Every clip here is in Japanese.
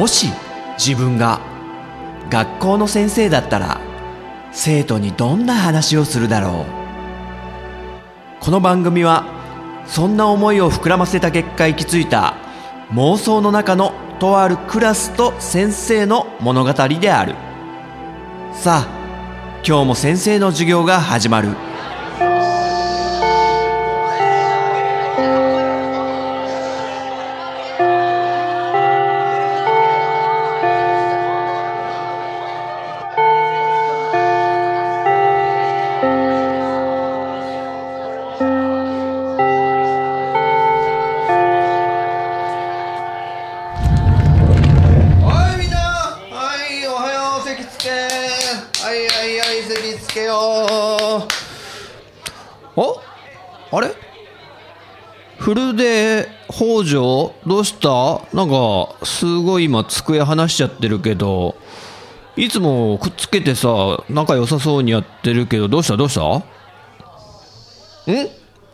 もし自分が学校の先生だったら生徒にどんな話をするだろう。この番組はそんな思いを膨らませた結果行き着いた妄想の中のとあるクラスと先生の物語である。さあ今日も先生の授業が始まる。どうした？なんかすごい今机離しちゃってるけど。いつもくっつけてさ仲良さそうにやってるけどどうした？どうした？ん？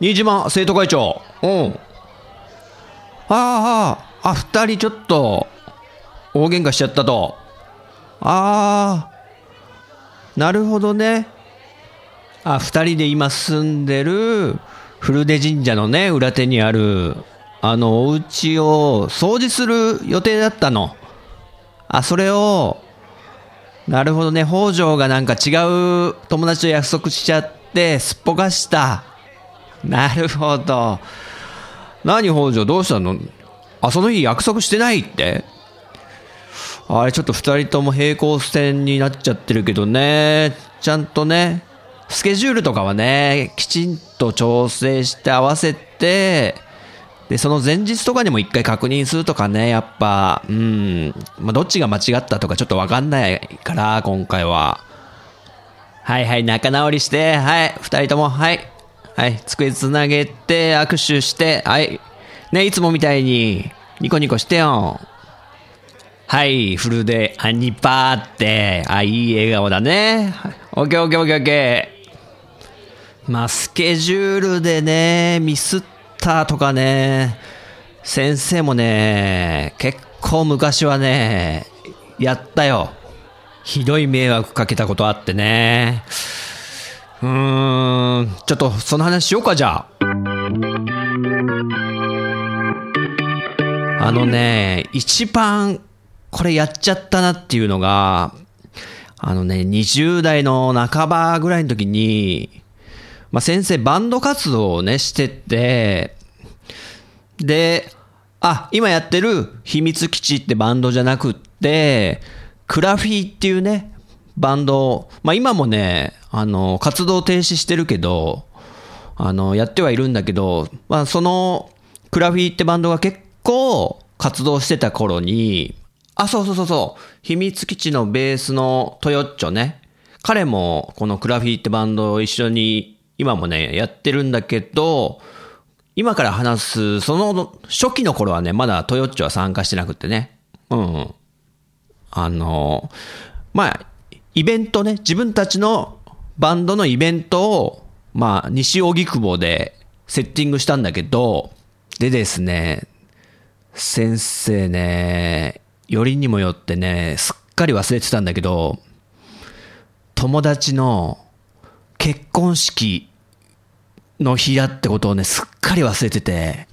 新島生徒会長。うん。ああああ二人ちょっと大喧嘩しちゃったと。ああ、なるほどね。あ、二人で今住んでる古出神社のね、裏手にある、あの、お家を掃除する予定だったの。あ、それを、なるほどね、北条がなんか違う友達と約束しちゃって、すっぽかした。なるほど。何北条？どうしたの？あ、その日約束してないって？あれちょっと二人とも平行線になっちゃってるけどね、ちゃんとね、スケジュールとかはね、きちんと調整して合わせて、で、その前日とかにも一回確認するとかね、やっぱ、うん、まあ、どっちが間違ったとかちょっとわかんないから、今回は。はいはい、仲直りして、はい、二人とも、はい、はい、机つなげて、握手して、はい、ね、いつもみたいに、ニコニコしてよ。はい、フルで、アニパーって、あ、いい笑顔だね。オッケーオッケーオッケーオッケー。まあ、スケジュールでね、ミスったとかね、先生もね、結構昔はね、やったよ。ひどい迷惑かけたことあってね。うーん、ちょっとその話しようか、じゃあ。あのね、一番これやっちゃったなっていうのが、あのね、20代の半ばぐらいの時に、まあ、先生バンド活動をね、してて、で、あ、今やってる秘密基地ってバンドじゃなくって、クラフィーっていうね、バンド、まあ今もね、あの、活動停止してるけど、あの、やってはいるんだけど、まあその、クラフィーってバンドが結構活動してた頃に、あ、そうそうそうそう、秘密基地のベースのトヨッチョね。彼もこのクラフィーってバンドを一緒に今もね、やってるんだけど、今から話す、その初期の頃はね、まだトヨッチは参加してなくてね。うん、うん。あの、まあ、イベントね、自分たちのバンドのイベントを、まあ、西荻窪でセッティングしたんだけど、でですね、先生ね、よりにもよってね、すっかり忘れてたんだけど、友達の結婚式の日だってことをね、すっかり忘れてて、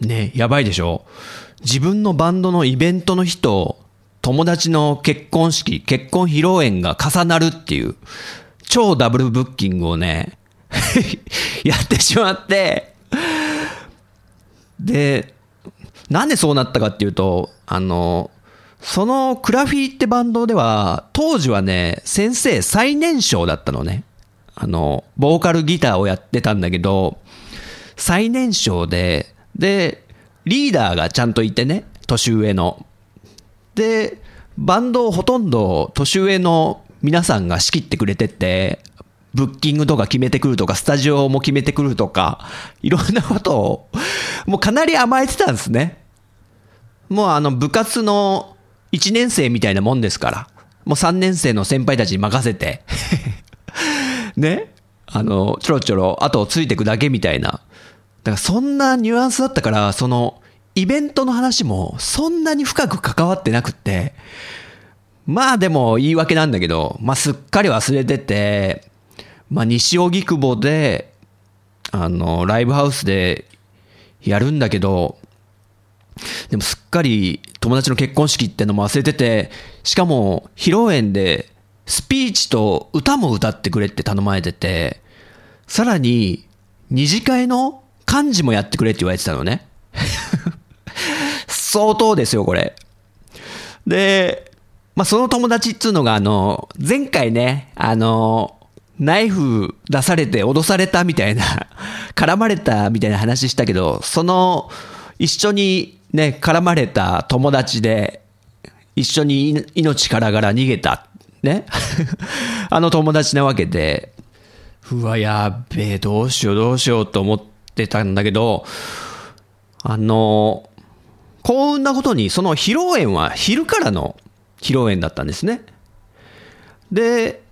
ね、やばいでしょ？自分のバンドのイベントの日と友達の結婚式、結婚披露宴が重なるっていう、超ダブルブッキングをね、やってしまって、で、なんでそうなったかっていうと、あの、そのクラフィーってバンドでは、当時はね、先生最年少だったのね。あの、ボーカルギターをやってたんだけど、最年少で、で、リーダーがちゃんといてね、年上の。で、バンドをほとんど年上の皆さんが仕切ってくれてて、ブッキングとか決めてくるとか、スタジオも決めてくるとか、いろんなことを、もうかなり甘えてたんですね。もうあの部活の1年生みたいなもんですから、もう3年生の先輩たちに任せて、ね、あの、ちょろちょろ後をついていくだけみたいな。だからそんなニュアンスだったから、その、イベントの話もそんなに深く関わってなくって、まあでも言い訳なんだけど、まあすっかり忘れてて、まあ西荻窪で、あの、ライブハウスでやるんだけど、でもすっかり友達の結婚式ってのも忘れてて、しかも披露宴でスピーチと歌も歌ってくれって頼まれてて、さらに二次会の幹事もやってくれって言われてたのね。相当ですよ、これ。で、まあ、その友達っつうのが、あの、前回ね、あの、ナイフ出されて脅されたみたいな、絡まれたみたいな話したけど、その、一緒にね、絡まれた友達で、一緒に命からがら逃げた、ね。あの友達なわけで、うわ、やべえ、どうしようどうしようと思ってたんだけど、あの、幸運なことに、その披露宴は昼からの披露宴だったんですね。で、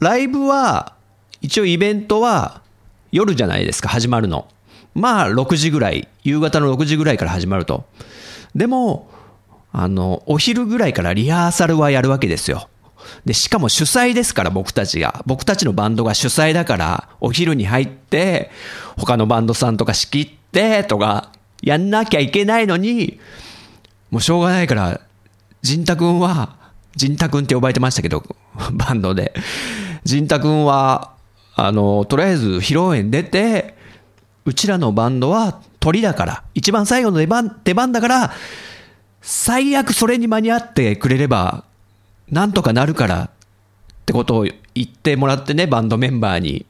ライブは、一応イベントは夜じゃないですか、始まるの。まあ、6時ぐらい、夕方の6時ぐらいから始まると。でも、あの、お昼ぐらいからリハーサルはやるわけですよ。で、しかも主催ですから、僕たちが。僕たちのバンドが主催だから、お昼に入って、他のバンドさんとか仕切って、とか、やんなきゃいけないのに、もうしょうがないから、陣太くんは、陣太くんって呼ばれてましたけど、バンドで。陣太くんは、あの、とりあえず披露宴出て、うちらのバンドは鳥だから、一番最後の出番、出番だから、最悪それに間に合ってくれれば、なんとかなるからってことを言ってもらってね、バンドメンバーに。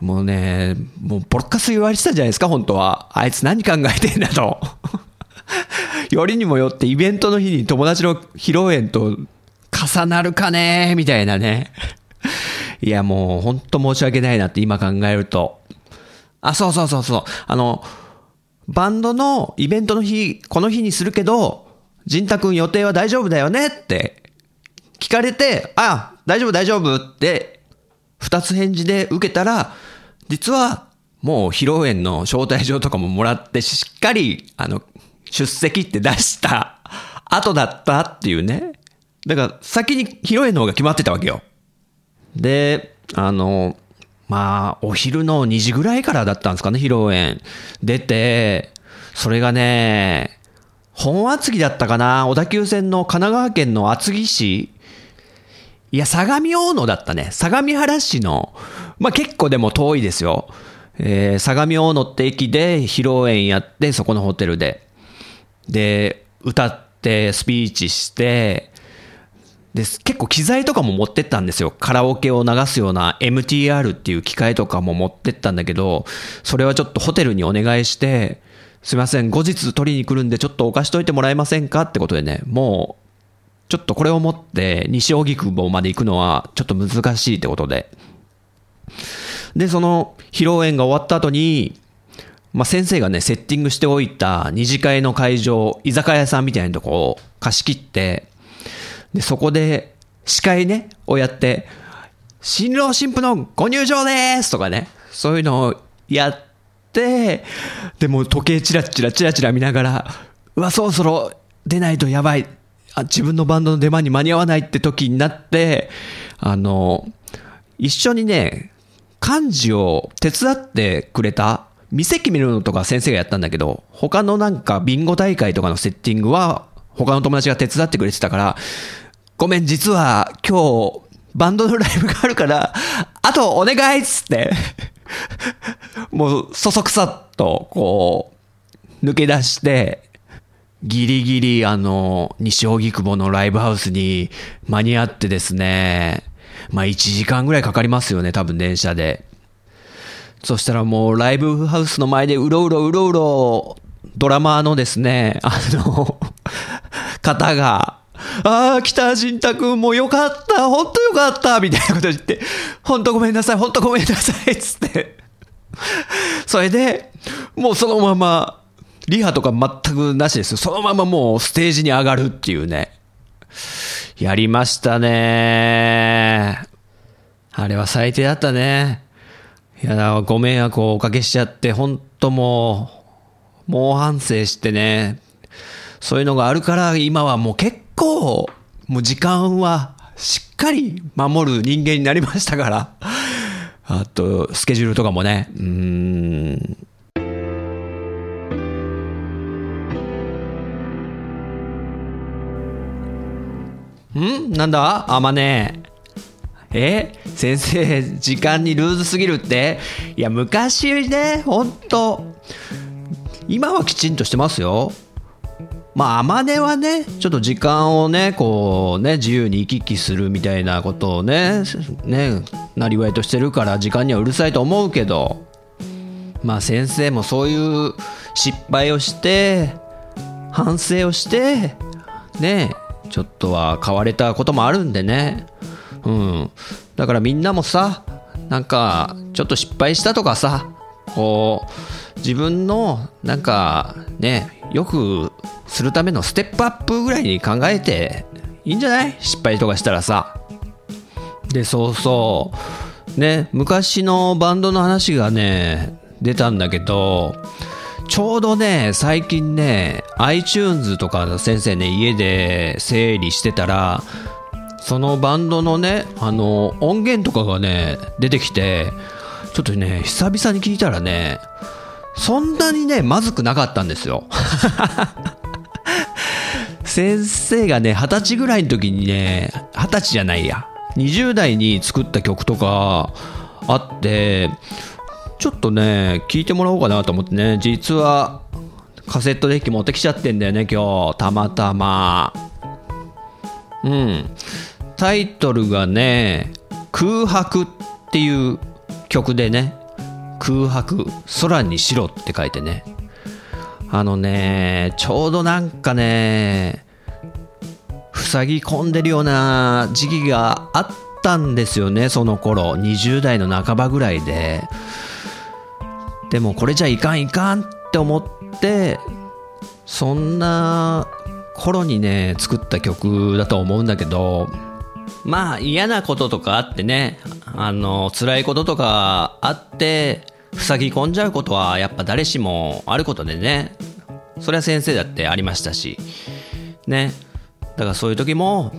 もうね、もうボロカス言われてたじゃないですか、本当は。あいつ何考えてんだと。よりにもよってイベントの日に友達の披露宴と重なるかねみたいなね。いや、もう本当申し訳ないなって今考えると。あ、そうそうそうそう。あの、バンドのイベントの日、この日にするけど、陣太くん予定は大丈夫だよねって聞かれて、あ、大丈夫大丈夫って、二つ返事で受けたら、実はもう披露宴の招待状とかももらって、しっかり、あの、出席って出した後だったっていうね。だから先に披露宴の方が決まってたわけよ。で、あの、まあ、お昼の2時ぐらいからだったんですかね、披露宴。出て、それがね、本厚木だったかな小田急線の神奈川県の厚木市いや、相模大野だったね。相模原市の、まあ結構でも遠いですよ。えー相模大野って駅で披露宴やって、そこのホテルで。で、歌って、スピーチして、で、結構機材とかも持ってったんですよ。カラオケを流すような MTR っていう機械とかも持ってったんだけど、それはちょっとホテルにお願いして、すいません、後日取りに来るんでちょっとお貸しといてもらえませんかってことでね、もう、ちょっとこれを持って西荻窪まで行くのはちょっと難しいってことで。で、その披露宴が終わった後に、まあ、先生がね、セッティングしておいた二次会の会場、居酒屋さんみたいなとこを貸し切って、で、そこで司会ね、をやって、新郎新婦のご入場ですとかね、そういうのをやって、でも時計チラチラチラチラ見ながら、うわ、そろそろ出ないとやばい。あ自分のバンドの出番に間に合わないって時になって、あの、一緒にね、漢字を手伝ってくれた、店決めるのとか先生がやったんだけど、他のなんかビンゴ大会とかのセッティングは、他の友達が手伝ってくれてたから、ごめん、実は今日、バンドのライブがあるから、あとお願いっつって、もう、そそくさっと、こう、抜け出して、ギリギリ、あの、西荻窪のライブハウスに間に合ってですね、まあ1時間ぐらいかかりますよね、多分電車で。そしたらもうライブハウスの前でうろうろうろうろ、ドラマーのですね、あの、方が、ああ、北陣太くんもうよかった、ほんとよかった、みたいなこと言って、ほんとごめんなさい、ほんとごめんなさい、つって。それで、もうそのまま、リハとか全くなしですよ。そのままもうステージに上がるっていうね。やりましたね。あれは最低だったね。いや、ご迷惑をおかけしちゃって、本当もう、猛反省してね、そういうのがあるから今はもう結構、もう時間はしっかり守る人間になりましたから。あと、スケジュールとかもね、うーん。ん？なんだ？あまね。え？先生、時間にルーズすぎるって？いや、昔ね、ほんと、今はきちんとしてますよ。まあ、あまねはね、ちょっと時間をね、こうね、自由に行き来するみたいなことをね、ね、なりわいとしてるから時間にはうるさいと思うけど、まあ先生もそういう失敗をして、反省をして、ね、ちょっとは変われたこともあるんでね。うん。だからみんなもさ、なんか、ちょっと失敗したとかさ、こう、自分の、なんか、ね、よくするためのステップアップぐらいに考えていいんじゃない？失敗とかしたらさ。で、そうそう。ね、昔のバンドの話がね、出たんだけど、ちょうどね、最近ね、iTunes とか先生ね、家で整理してたら、そのバンドのね、あの、音源とかがね、出てきて、ちょっとね、久々に聞いたらね、そんなにね、まずくなかったんですよ。先生がね、二十歳ぐらいの時にね、二十歳じゃないや、20代に作った曲とかあって、ちょっとね、聞いてもらおうかなと思ってね、実はカセットデッキ持ってきちゃってんだよね、今日、たまたま。うん。タイトルがね、空白っていう曲でね、空白、空に白って書いてね。あのね、ちょうどなんかね、塞ぎ込んでるような時期があったんですよね、その頃。20代の半ばぐらいで。でもこれじゃいかんいかんって思って、そんな頃にね、作った曲だと思うんだけど、まあ嫌なこととかあってね、あの、辛いこととかあって、塞ぎ込んじゃうことはやっぱ誰しもあることでね、それは先生だってありましたし、ね。だからそういう時も、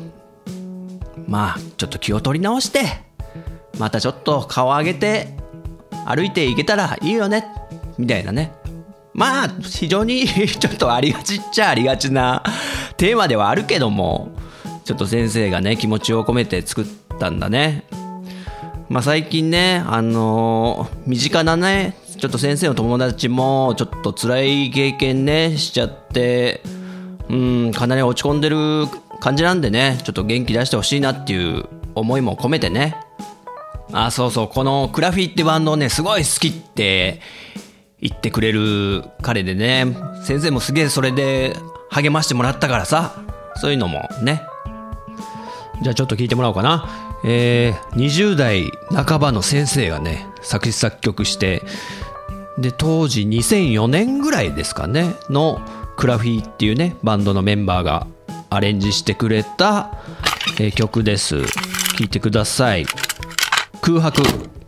まあちょっと気を取り直して、またちょっと顔上げて歩いていけたらいいよね、みたいなね。まあ、非常に ちょっとありがちっちゃありがちなテーマではあるけども、ちょっと先生がね、気持ちを込めて作ったんだね。まあ最近ね、あのー身近なね、ちょっと先生の友達も、ちょっと辛い経験ね、しちゃって、うん、かなり落ち込んでる感じなんでね、ちょっと元気出してほしいなっていう思いも込めてね。あ、そうそう、このクラフィーってバンドをね、すごい好きって言ってくれる彼でね、先生もすげえそれで励ましてもらったからさ、そういうのもね。じゃあちょっと聞いてもらおうかな。えー、20代半ばの先生がね、作詞作曲して、で、当時2004年ぐらいですかね、のクラフィーっていうね、バンドのメンバーがアレンジしてくれた、えー曲です。聞いてください。空白。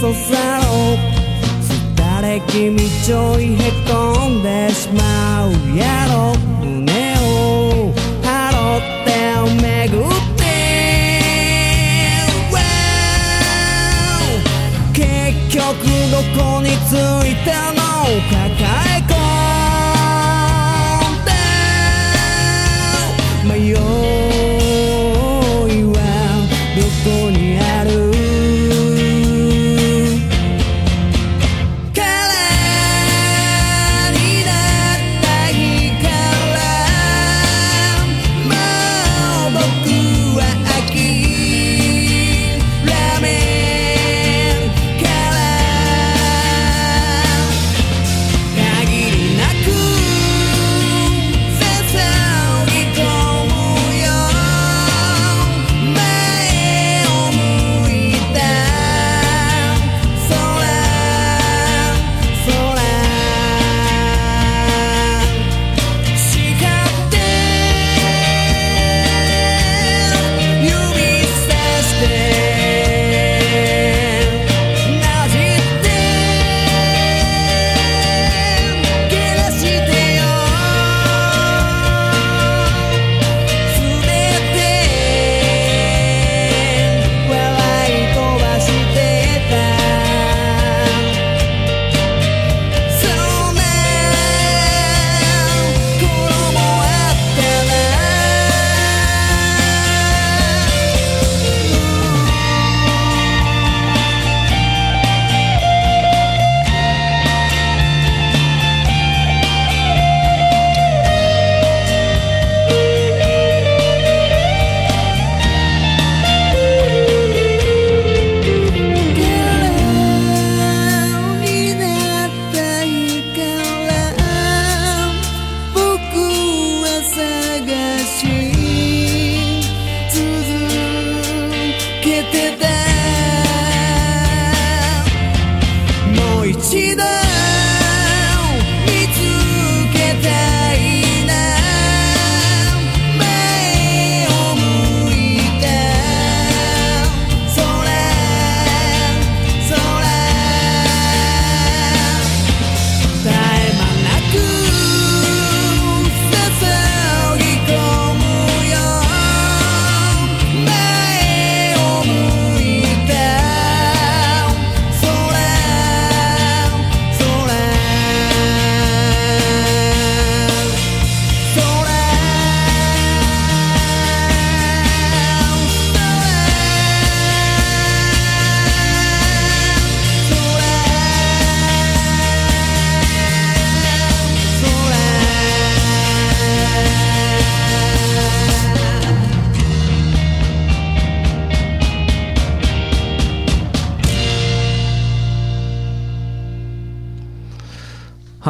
そさを。伝れ君ちょいへこんでしまう。やろ胸を張ろってめぐって。結局どこについたの？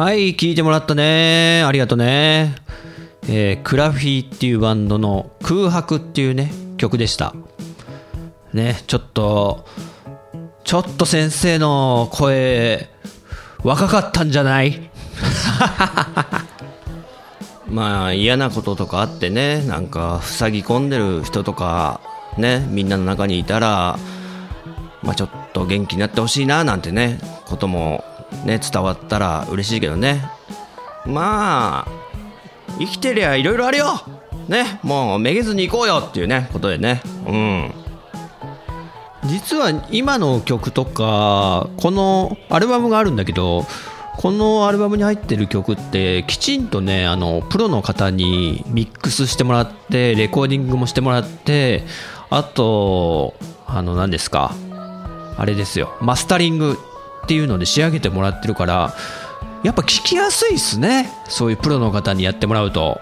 はい、聞いてもらったね。ありがとうね。えークラフィーっていうバンドの空白っていうね、曲でした。ね、ちょっと、ちょっと先生の声、若かったんじゃない？まあ嫌なこととかあってね、なんか塞ぎ込んでる人とか、ね、みんなの中にいたら、まあちょっと元気になってほしいななんてね、こともね、伝わったら嬉しいけどね。まあ、生きてりゃいろいろあるよね、もうめげずに行こうよっていうね、ことでね。うん。実は今の曲とか、このアルバムがあるんだけど、このアルバムに入ってる曲ってきちんとねあのプロの方にミックスしてもらってレコーディングもしてもらってあとあの何ですか？あれですよマスタリングっていうので仕上げてもらってるからやっぱ聞きやすいっすね。そういうプロの方にやってもらうと。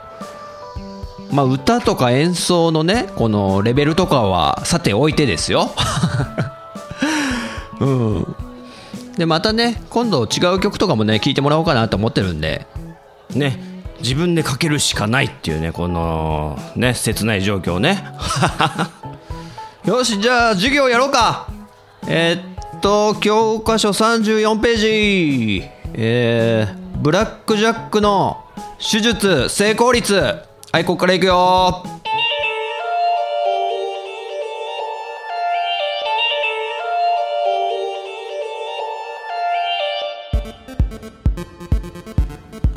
まあ歌とか演奏のねこのレベルとかはさておいてですよ。うん。でまたね今度違う曲とかもね聴いてもらおうかなと思ってるんで。ね。自分で書けるしかないっていうねこのね切ない状況ね。よしじゃあ授業やろうか。えーっと教科書34ページ。えー、ブラック・ジャックの手術成功率。はいここからいくよ。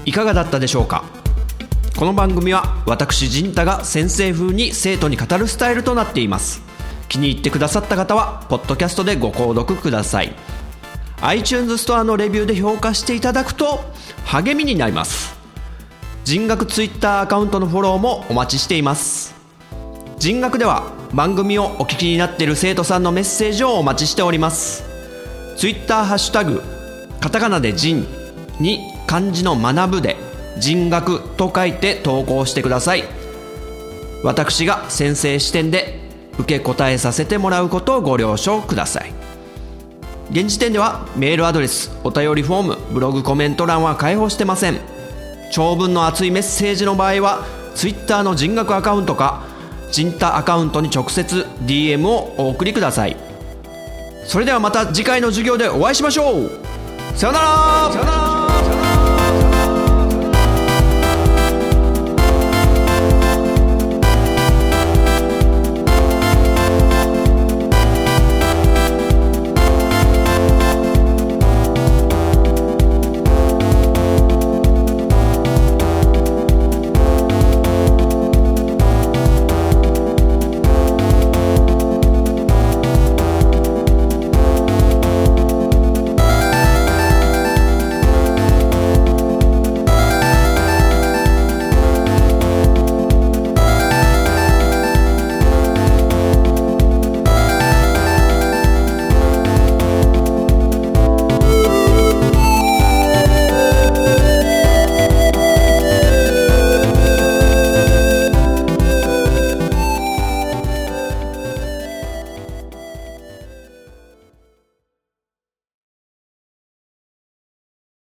いかがだったでしょうか？この番組は私陣太が先生風に生徒に語るスタイルとなっています。気に入ってくださった方はポッドキャストでご購読ください。iTunes ストアのレビューで評価していただくと励みになります。人学 Twitter アカウントのフォローもお待ちしています。人学では番組をお聞きになっている生徒さんのメッセージをお待ちしております。ツイッターハッシュタグカタカナで人に漢字の学ぶで人学と書いて投稿してください。私が先生視点で受け答えさせてもらうことをご了承ください。現時点ではメールアドレスお便りフォームブログコメント欄は開放してません。長文の熱いメッセージの場合は Twitter の人学アカウントか人太アカウントに直接 DM をお送りください。それではまた次回の授業でお会いしましょう。さよなら。